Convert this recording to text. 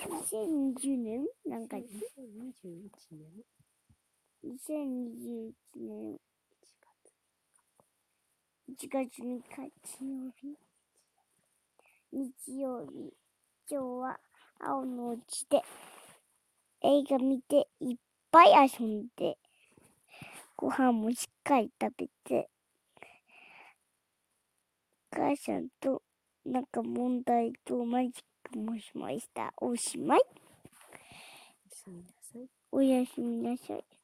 2020年。何月2021年 ?2021 年1 1月3日。金曜日。日曜日。今日は青の内で。映画見ていっぱい遊んで。ご飯もしっかり食べて。お母さんとなんか問題とマジックもしました。おしまい。月おやすみなさい。おやすみなさい